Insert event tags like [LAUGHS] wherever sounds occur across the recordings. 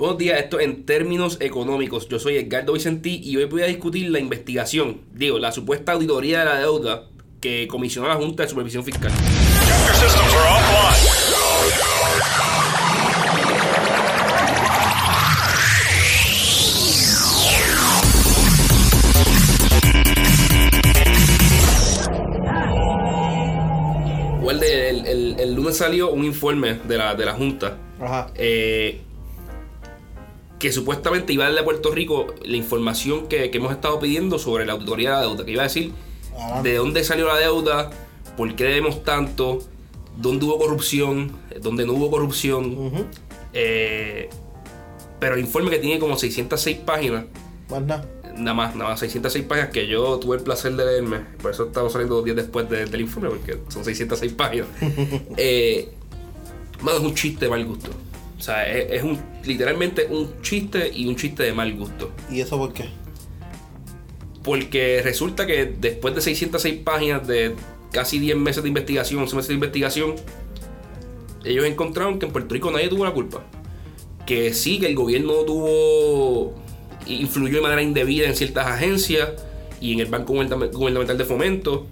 Buenos días, esto en términos económicos. Yo soy Edgardo Vicentí y hoy voy a discutir la investigación, digo, la supuesta auditoría de la deuda que comisionó la Junta de Supervisión Fiscal. El, el- el lunes salió un informe de la, de la Junta Ajá. eh, que supuestamente iba a darle a Puerto Rico la información que, que hemos estado pidiendo sobre la auditoría de la deuda, que iba a decir Ajá. de dónde salió la deuda, por qué debemos tanto, dónde hubo corrupción, dónde no hubo corrupción. Eh, pero el informe que tiene como 606 páginas, Más nada. nada más, nada más 606 páginas que yo tuve el placer de leerme, por eso estamos saliendo dos días después de- del informe, porque son 606 páginas. [LAUGHS] eh, mano, es un chiste de mal gusto. O sea, es, es un, literalmente un chiste y un chiste de mal gusto. ¿Y eso por qué? Porque resulta que después de 606 páginas de casi 10 meses de investigación, 11 meses de investigación, ellos encontraron que en Puerto Rico nadie tuvo la culpa. Que sí, que el gobierno tuvo. influyó de manera indebida en ciertas agencias y en el Banco Gubernamental Gubernamental de Fomento.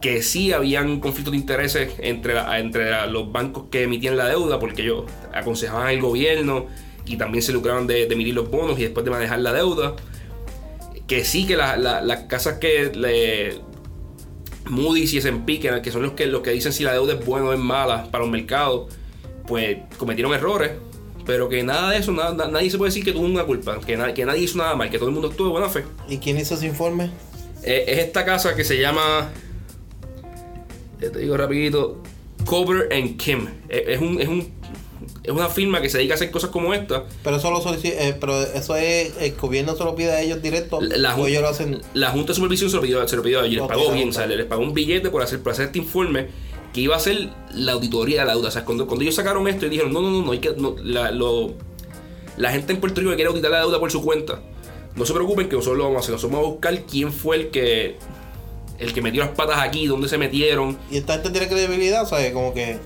Que sí habían conflictos de intereses entre, la- entre la- los bancos que emitían la deuda, porque ellos aconsejaban al gobierno y también se lucraban de, de emitir los bonos y después de manejar la deuda. Que sí que la- la- las casas que le Moody's y S&P que, que son los que los que dicen si la deuda es buena o es mala para un mercado pues cometieron errores. Pero que nada de eso nada- na- nadie se puede decir que tuvo una culpa que, na- que nadie hizo nada mal que todo el mundo estuvo de buena fe. ¿Y quién hizo ese informe? Eh, es esta casa que se llama te digo rapidito Cover and Kim Eh, es un es un es una firma que se dedica a hacer cosas como esta Pero eso lo eh, pero eso es el gobierno se lo pide a ellos directo La, la o jun- ellos lo hacen. la Junta de Supervisión se lo pidió, se lo pidió a ellos, les pagó bien, Junta. o sea, les pagó un billete por hacer, por hacer este informe que iba a ser la auditoría de la deuda. O sea, cuando, cuando ellos sacaron esto y dijeron, no, no, no, no, hay que, no, la, lo- la gente en Puerto Rico que quiere auditar la deuda por su cuenta, no se preocupen que nosotros lo vamos a hacer, nosotros vamos a buscar quién fue el que el que metió las patas aquí, dónde se metieron. Y esta gente tiene credibilidad, ¿sabes? Como que.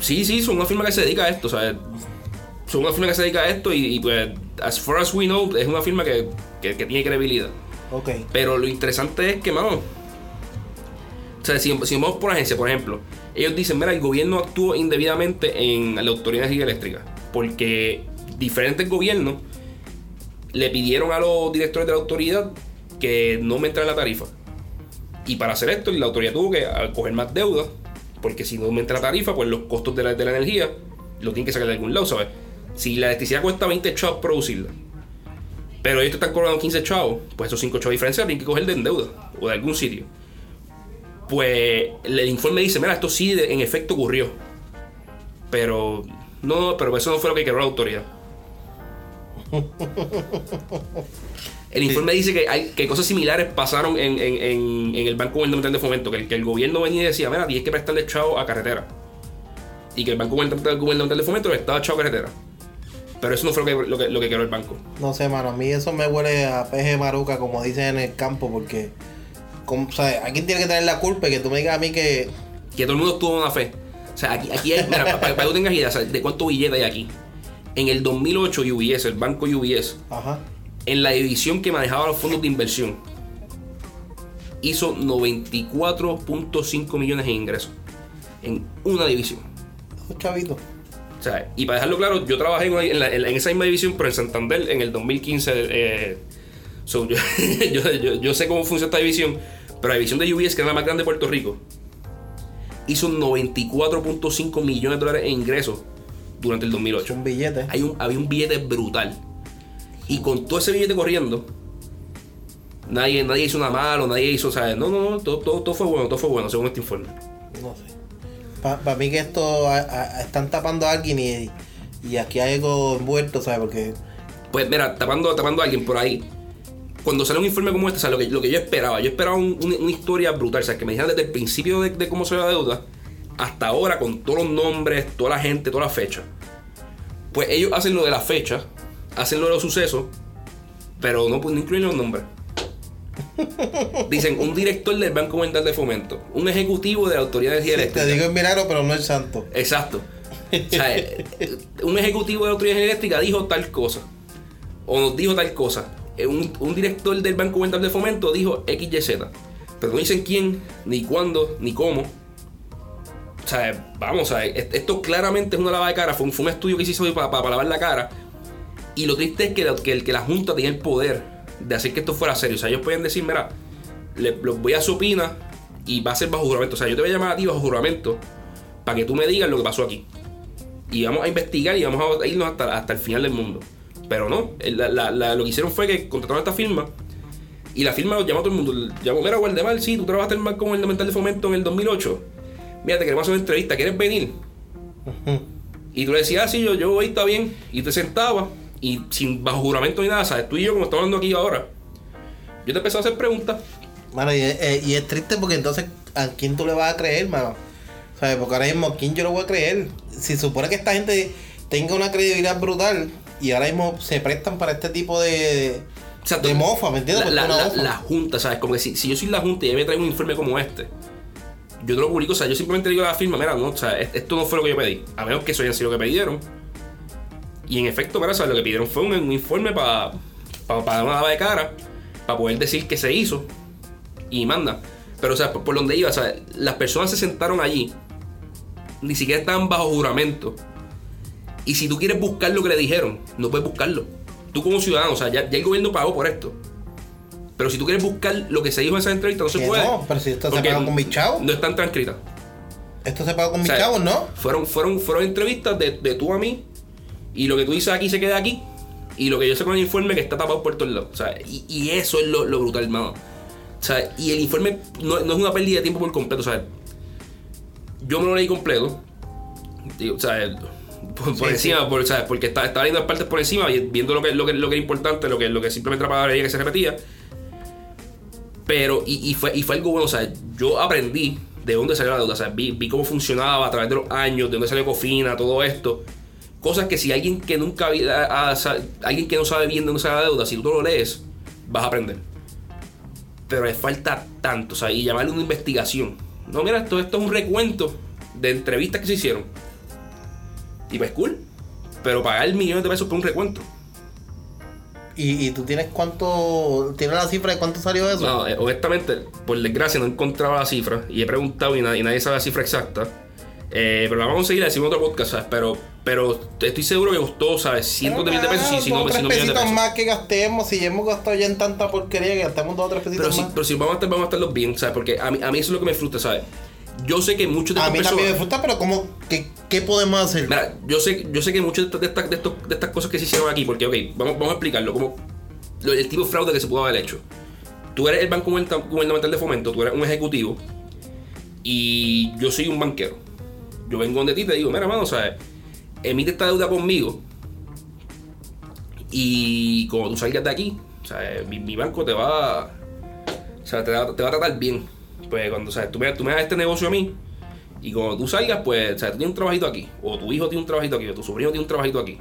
Sí, sí, son una firma que se dedica a esto, sea, son una firma que se dedica a esto y, y, pues, as far as we know, es una firma que, que- que tiene credibilidad. Ok. Pero lo interesante es que, mano. O sea, si, si vamos por agencia, por ejemplo, ellos dicen, mira, el gobierno actuó indebidamente en la Autoridad de Energía Eléctrica. Porque diferentes gobiernos le pidieron a los directores de la autoridad que no aumentaran la tarifa. Y para hacer esto, la autoridad tuvo que coger más deuda. Porque si no aumenta la tarifa, pues los costos de la, de la energía lo tienen que sacar de algún lado, ¿sabes? Si la electricidad cuesta 20 chavos producirla, pero ellos te están cobrando 15 chavos, pues esos 5 chavos de diferencia tienen que coger de deuda o de algún sitio. Pues el informe dice, mira, esto sí en efecto ocurrió. Pero no, pero eso no fue lo que quebró la autoridad. El informe dice que hay que cosas similares pasaron en, en- en- en el Banco Gubernamental de Fomento, que el, que el gobierno venía y decía, mira, tienes que prestarle chavo a carretera. Y que el Banco Gubernamental, de Fomento le estaba chavo a carretera. Pero eso no fue lo que, lo que, lo que quebró el banco. No sé, mano. A mí eso me huele a peje maruca, como dicen en el campo, porque. Como, ¿sabes? ¿A quién tiene que tener la culpa? Y que tú me digas a mí que. que todo el mundo tuvo una fe. O sea, aquí, aquí hay, mira, [LAUGHS] para, para que tú tengas idea o sea, de cuánto billete hay aquí. En el 2008 UBS, el banco UBS, Ajá. en la división que manejaba los fondos de inversión, hizo 94.5 millones en ingresos. En una división. Un chavito. O sea, y para dejarlo claro, yo trabajé en, una- en la- en la- en esa misma división, pero en Santander en el 2015. eh, so, yo, [LAUGHS] yo- yo- yo sé cómo funciona esta división, pero la división de UBS, que es la más grande de Puerto Rico, hizo 94.5 millones de dólares en ingresos durante el 2008. Un billete. Hay un, había un billete brutal. Y con todo ese billete corriendo, nadie, nadie hizo nada malo, nadie hizo, ¿sabes? No, no, no, todo, todo, todo fue bueno, todo fue bueno, según este informe. No sé. Para mí que esto a- a- están tapando a alguien y, y aquí hay algo envuelto, ¿sabes? Porque Pues mira, tapando, tapando a alguien por ahí. Cuando sale un informe como este, o sea, lo que, lo que yo esperaba, yo esperaba un- un- una historia brutal, o sea, que me dijeran desde el principio de, de cómo se la deuda hasta ahora, con todos los nombres, toda la gente, toda la fecha. Pues ellos hacen lo de la fecha, hacen lo de los sucesos, pero no, pues, no incluyen los nombres. [LAUGHS] Dicen un director del Banco Mundial de Fomento, un ejecutivo de la Autoridad de Energía sí, Eléctrica. te digo el milagro, pero no el santo. Exacto. [LAUGHS] O sea, un ejecutivo de autoridad eléctrica dijo tal cosa. O nos dijo tal cosa. Eh, Un, un director del Banco Mundial de Fomento dijo XYZ. Pero no dicen quién, ni cuándo, ni cómo. O sea, vamos a ver, esto claramente es una lavada de cara. Fue un, estudio que se hoy para, lavar la cara. Y lo triste es que, el- que la Junta tenía el poder de hacer que esto fuera serio. O sea, ellos pueden decir, mira, le, voy a supina y va a ser bajo juramento. O sea, yo te voy a llamar a ti bajo juramento para que tú me digas lo que pasó aquí. Y vamos a investigar y vamos a irnos hasta, el final del mundo. Pero no, la- lo que hicieron fue que contrataron a esta firma y la firma llamó a todo el mundo. Llamó, mira, Guardemar, sí, tú trabajaste en el Banco Gubernamental de Fomento en el 2008. Mira, te queremos hacer una entrevista, ¿quieres venir? Y tú le decías, ah, sí, yo, yo voy, está bien. Y te sentabas y sin bajo juramento ni nada, ¿sabes? Tú y yo, como estamos hablando aquí ahora, yo te empecé a hacer preguntas. Mano, y, es- eh, y es triste porque entonces, ¿a quién tú le vas a creer, mano? ¿Sabes? Porque ahora mismo, ¿a quién yo le voy a creer? Si supone que esta gente tenga una credibilidad brutal y ahora mismo se prestan para este tipo de, O sea, de mofa, ¿me entiendes? La, la junta, ¿sabes? Como que si, si yo soy la junta y ella me trae un informe como este, yo te lo publico, o sea, yo simplemente digo a la firma, mira, no, o sea, es- esto no fue lo que yo pedí, a menos que eso haya sido lo que pidieron. Y en efecto, mira, ¿sabes? Lo que pidieron fue un, informe para para dar una lava de cara, para poder decir que se hizo y manda. Pero, o sea, por, por donde iba, o sea, las personas se sentaron allí, ni siquiera estaban bajo juramento. Y si tú quieres buscar lo que le dijeron, no puedes buscarlo. Tú como ciudadano, o sea, ya, ya el gobierno pagó por esto. Pero si tú quieres buscar lo que se dijo en esa entrevista, no se Que puede. no, pero si esto se pagó con mis chavos. No están transcritas. Esto se pagó con O mis sea, chavos, ¿no? Fueron, fueron, fueron entrevistas de, de tú a mí. Y lo que tú dices aquí se queda aquí. Y lo que yo sé con el informe que está tapado por todos lados. O sea, y, y eso es lo, lo brutal, hermano. O sea, y el informe no, no es una pérdida de tiempo por completo. O sea, yo me lo leí completo. Digo, o sea, por, por Sí, encima, por- o sea, porque estaba, estaba viendo las partes por encima, vi- viendo lo que, lo que, lo que era importante, lo que, lo que simplemente era para que se repetía. Pero, y, y fue, y fue algo bueno, o sea, yo aprendí de dónde salió la deuda, o sea, vi, cómo funcionaba a través de los años, de dónde salió Cofina, todo esto. Cosas que si alguien que nunca alguien que no sabe bien de dónde sale la deuda, si tú lo lees, vas a aprender. Pero le falta tanto, o sea, y llamarle una investigación. No, mira, esto, esto es un recuento de entrevistas que se hicieron. Y pues cool. Pero pagar millones de pesos por un recuento. Y, y tú tienes cuánto. ¿Tienes la cifra de cuánto salió eso? No, eh, honestamente, por desgracia no he encontrado la cifra y he preguntado y, na- y nadie sabe la cifra exacta. Eh, pero la vamos a conseguir, la decimos en otro podcast, ¿sabes? Pero, pero estoy seguro que costó, ¿sabes? Cientos de miles de pesos, si, si no, dos, si tres no millones de pesitos pesos. más que gastemos. Si ya hemos gastado ya en tanta porquería que gastemos dos o tres pesitos Pero si, más. pero si vamos a estar, vamos a estarlos bien, ¿sabes? Porque a mí, a mí eso es lo que me frustra, ¿sabes? Yo sé que muchos de a mí personas... también me frustra, pero ¿cómo, qué, ¿qué podemos hacer? Mira, yo sé, yo sé que muchas de estas, de, estas, de, estos- de estas cosas que se hicieron aquí, porque, ok, vamos, vamos a explicarlo, como lo- el tipo de fraude que se pudo haber hecho. Tú eres el Banco Gubernamental de Fomento, tú eres un ejecutivo, y yo soy un banquero. Yo vengo donde ti y te digo, mira, mano, ¿sabes? Emite esta deuda conmigo, y como tú salgas de aquí, ¿sabes? Mi, mi banco te va, o sea, te, va, te va a tratar bien. Pues cuando, me, tú me das este negocio a mí, y cuando tú salgas, pues, o sea, tú tienes un trabajito aquí, o tu hijo tiene un trabajito aquí, o tu sobrino tiene un trabajito aquí.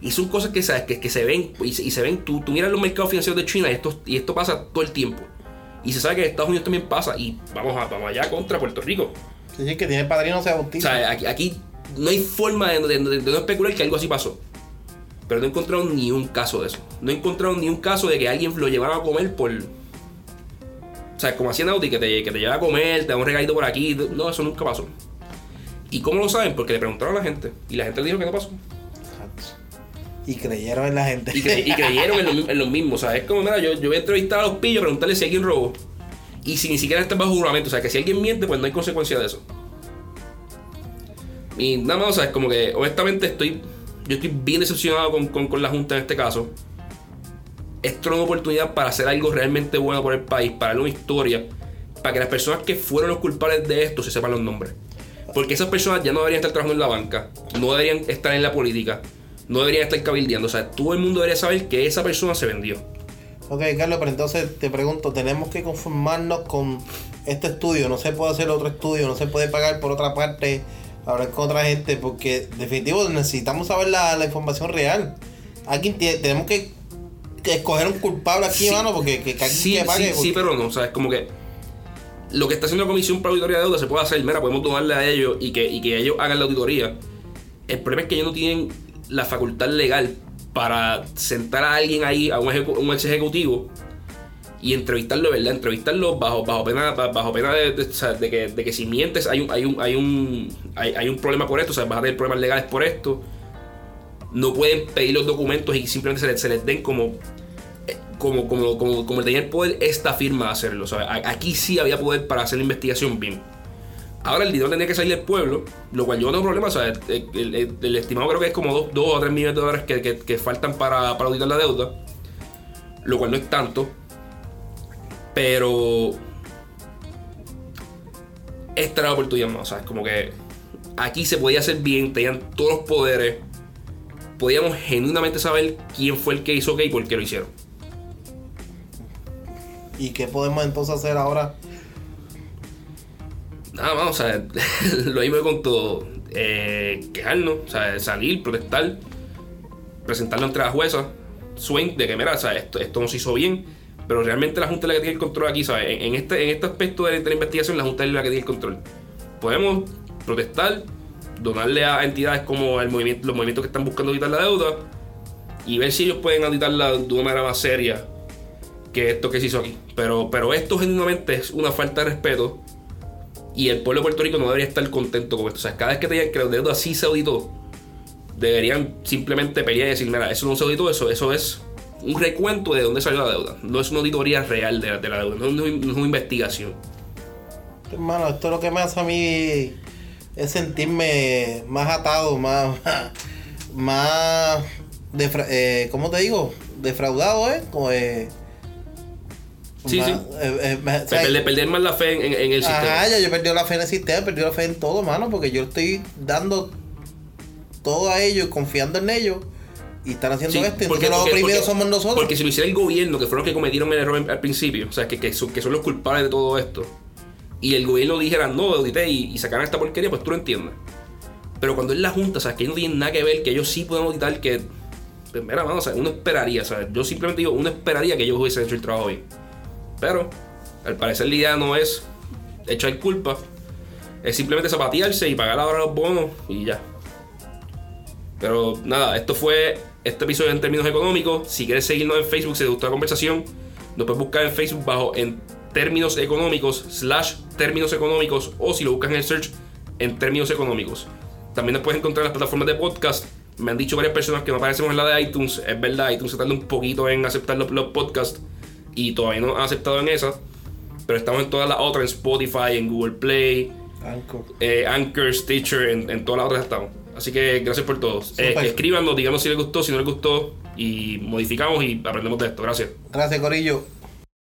Y son cosas que, ¿sabes? que, que se ven, y se, y se ven, tú, tú miras los mercados financieros de China y esto, y esto pasa todo el tiempo. Y se sabe que en Estados Unidos también pasa, y vamos, a, vamos allá contra Puerto Rico. Sí, sí, que tiene padrino sea O bautiza. sea, aquí, aquí no hay forma de, de- de- de no especular que algo así pasó. Pero no he encontrado ni un caso de eso. No he encontrado ni un caso de que alguien lo llevara a comer por. O sea, como hacía Nauti, que te, que te lleva a comer, te da un regalito por aquí. No, eso nunca pasó. ¿Y cómo lo saben? Porque le preguntaron a la gente. Y la gente le dijo que no pasó. Y creyeron en la gente. Y, cre- y creyeron en, lo, en los mismos. O sea, es como, mira, yo, yo voy a entrevistar a los pillos, preguntarle si alguien robó. Y si ni siquiera está bajo juramento. O sea, que si alguien miente, pues no hay consecuencia de eso. Y nada más, o sea, es como que, honestamente, estoy. Yo estoy bien decepcionado con, con- con la Junta en este caso. Esto es una oportunidad para hacer algo realmente bueno por el país, para una historia, para que las personas que fueron los culpables de esto se sepan los nombres. Porque esas personas ya no deberían estar trabajando en la banca, no deberían estar en la política, no deberían estar cabildeando. O sea, todo el mundo debería saber que esa persona se vendió. Ok, Carlos, pero entonces te pregunto, ¿tenemos que conformarnos con este estudio? ¿No se puede hacer otro estudio? ¿No se puede pagar por otra parte? Hablar con otra gente, porque definitivo necesitamos saber la, información real. Tiene, tenemos que escoger un culpable aquí, Sí. mano, porque que, que Sí, que pague. sí, sí, porque- pero no. O sea, es como que lo que está haciendo la Comisión para Auditoría de Deuda se puede hacer. Mira, podemos donarle a ellos y que, y que ellos hagan la auditoría. El problema es que ellos no tienen la facultad legal para sentar a alguien ahí, a un, ejecu- un ex ejecutivo, y entrevistarlo, ¿verdad? Entrevistarlo bajo, bajo pena, bajo pena de que, de que si mientes hay un, hay un, hay un, hay, hay un problema por esto, o sea, vas a tener problemas legales por esto. No pueden pedir los documentos y simplemente se les, den como, eh, como, como, como, como tenía el poder esta firma de hacerlo. A- aquí sí había poder para hacer la investigación bien. Ahora el dinero tenía que salir del pueblo, lo cual yo no tengo problema. Sea, el, estimado creo que es como 2 o 3 millones de dólares que, que- faltan para, para auditar la deuda, lo cual no es tanto. Pero esta era la oportunidad más. O sea, es como que aquí se podía hacer bien, tenían todos los poderes. Podíamos genuinamente saber quién fue el que hizo qué y por qué lo hicieron. ¿Y qué podemos entonces hacer ahora? Nada más, o sea, [LAUGHS] lo mismo con todo. Eh, quejarnos, o sea, salir, protestar, presentarlo entre la jueza, Swain, de que mira, o sea, esto, esto no se hizo bien, pero realmente la Junta es la que tiene el control aquí, ¿sabes? En, en este, en este aspecto de, de la investigación, la Junta es la que tiene el control. Podemos protestar, donarle a entidades como el movimiento, los movimientos que están buscando auditar la deuda y ver si ellos pueden auditarla de una manera más seria que esto que se hizo aquí. Pero, pero esto genuinamente es una falta de respeto y el pueblo de Puerto Rico no debería estar contento con esto. O sea, cada vez que te digan que la deuda sí se auditó, deberían simplemente pelear y decir, mira, eso no se auditó, eso, eso es un recuento de dónde salió la deuda. No es una auditoría real de, la- de la deuda, no es, una- es investigación. Hermano, esto lo que me hace a mí es sentirme más atado, más. [LAUGHS] más. defra- eh, ¿Cómo te digo? Defraudado, ¿eh? Como, eh, Sí, más- sí. eh, eh, me- o sea, perder, perder más la fe en, el sistema. Ajá, ya yo perdí la fe en el sistema, perdí la fe en todo, mano, porque yo estoy dando todo a ellos, confiando en ellos, y están haciendo Sí, esto, porque- los porque- oprimidos porque- somos nosotros. Porque si lo hiciera el gobierno, que fueron los que cometieron el error al principio, o sea, que, que, son, que son los culpables de todo esto, y el gobierno dijera no, audité y, y sacaran esta porquería, pues tú lo entiendes. Pero cuando es la Junta, sea, que ellos no tienen nada que ver, que ellos sí pueden auditar, que. Pues mira, mano, sea, uno esperaría, sea, yo simplemente digo, uno esperaría que ellos hubiesen hecho el trabajo bien. Pero, al parecer, la idea no es echar culpa, es simplemente zapatearse y pagar ahora los bonos y ya. Pero nada, esto fue este episodio en términos económicos. Si quieres seguirnos en Facebook, si te gustó la conversación, nos puedes buscar en Facebook bajo en términos económicos, slash términos económicos, o si lo buscas en el search, en términos económicos. También nos puedes encontrar en las plataformas de podcast. Me han dicho varias personas que no aparecemos en la de iTunes. Es verdad, iTunes se tarda un poquito en aceptar los, los podcasts y todavía no ha aceptado en esa. Pero estamos en todas las otras, en Spotify, en Google Play, Anchor. eh, Anchor, Stitcher, en, en todas las otras estamos. Así que gracias por todo. Eh, escríbanos, díganos si les gustó, si no les gustó y modificamos y aprendemos de esto. Gracias. Gracias, Corillo.